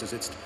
Gerade in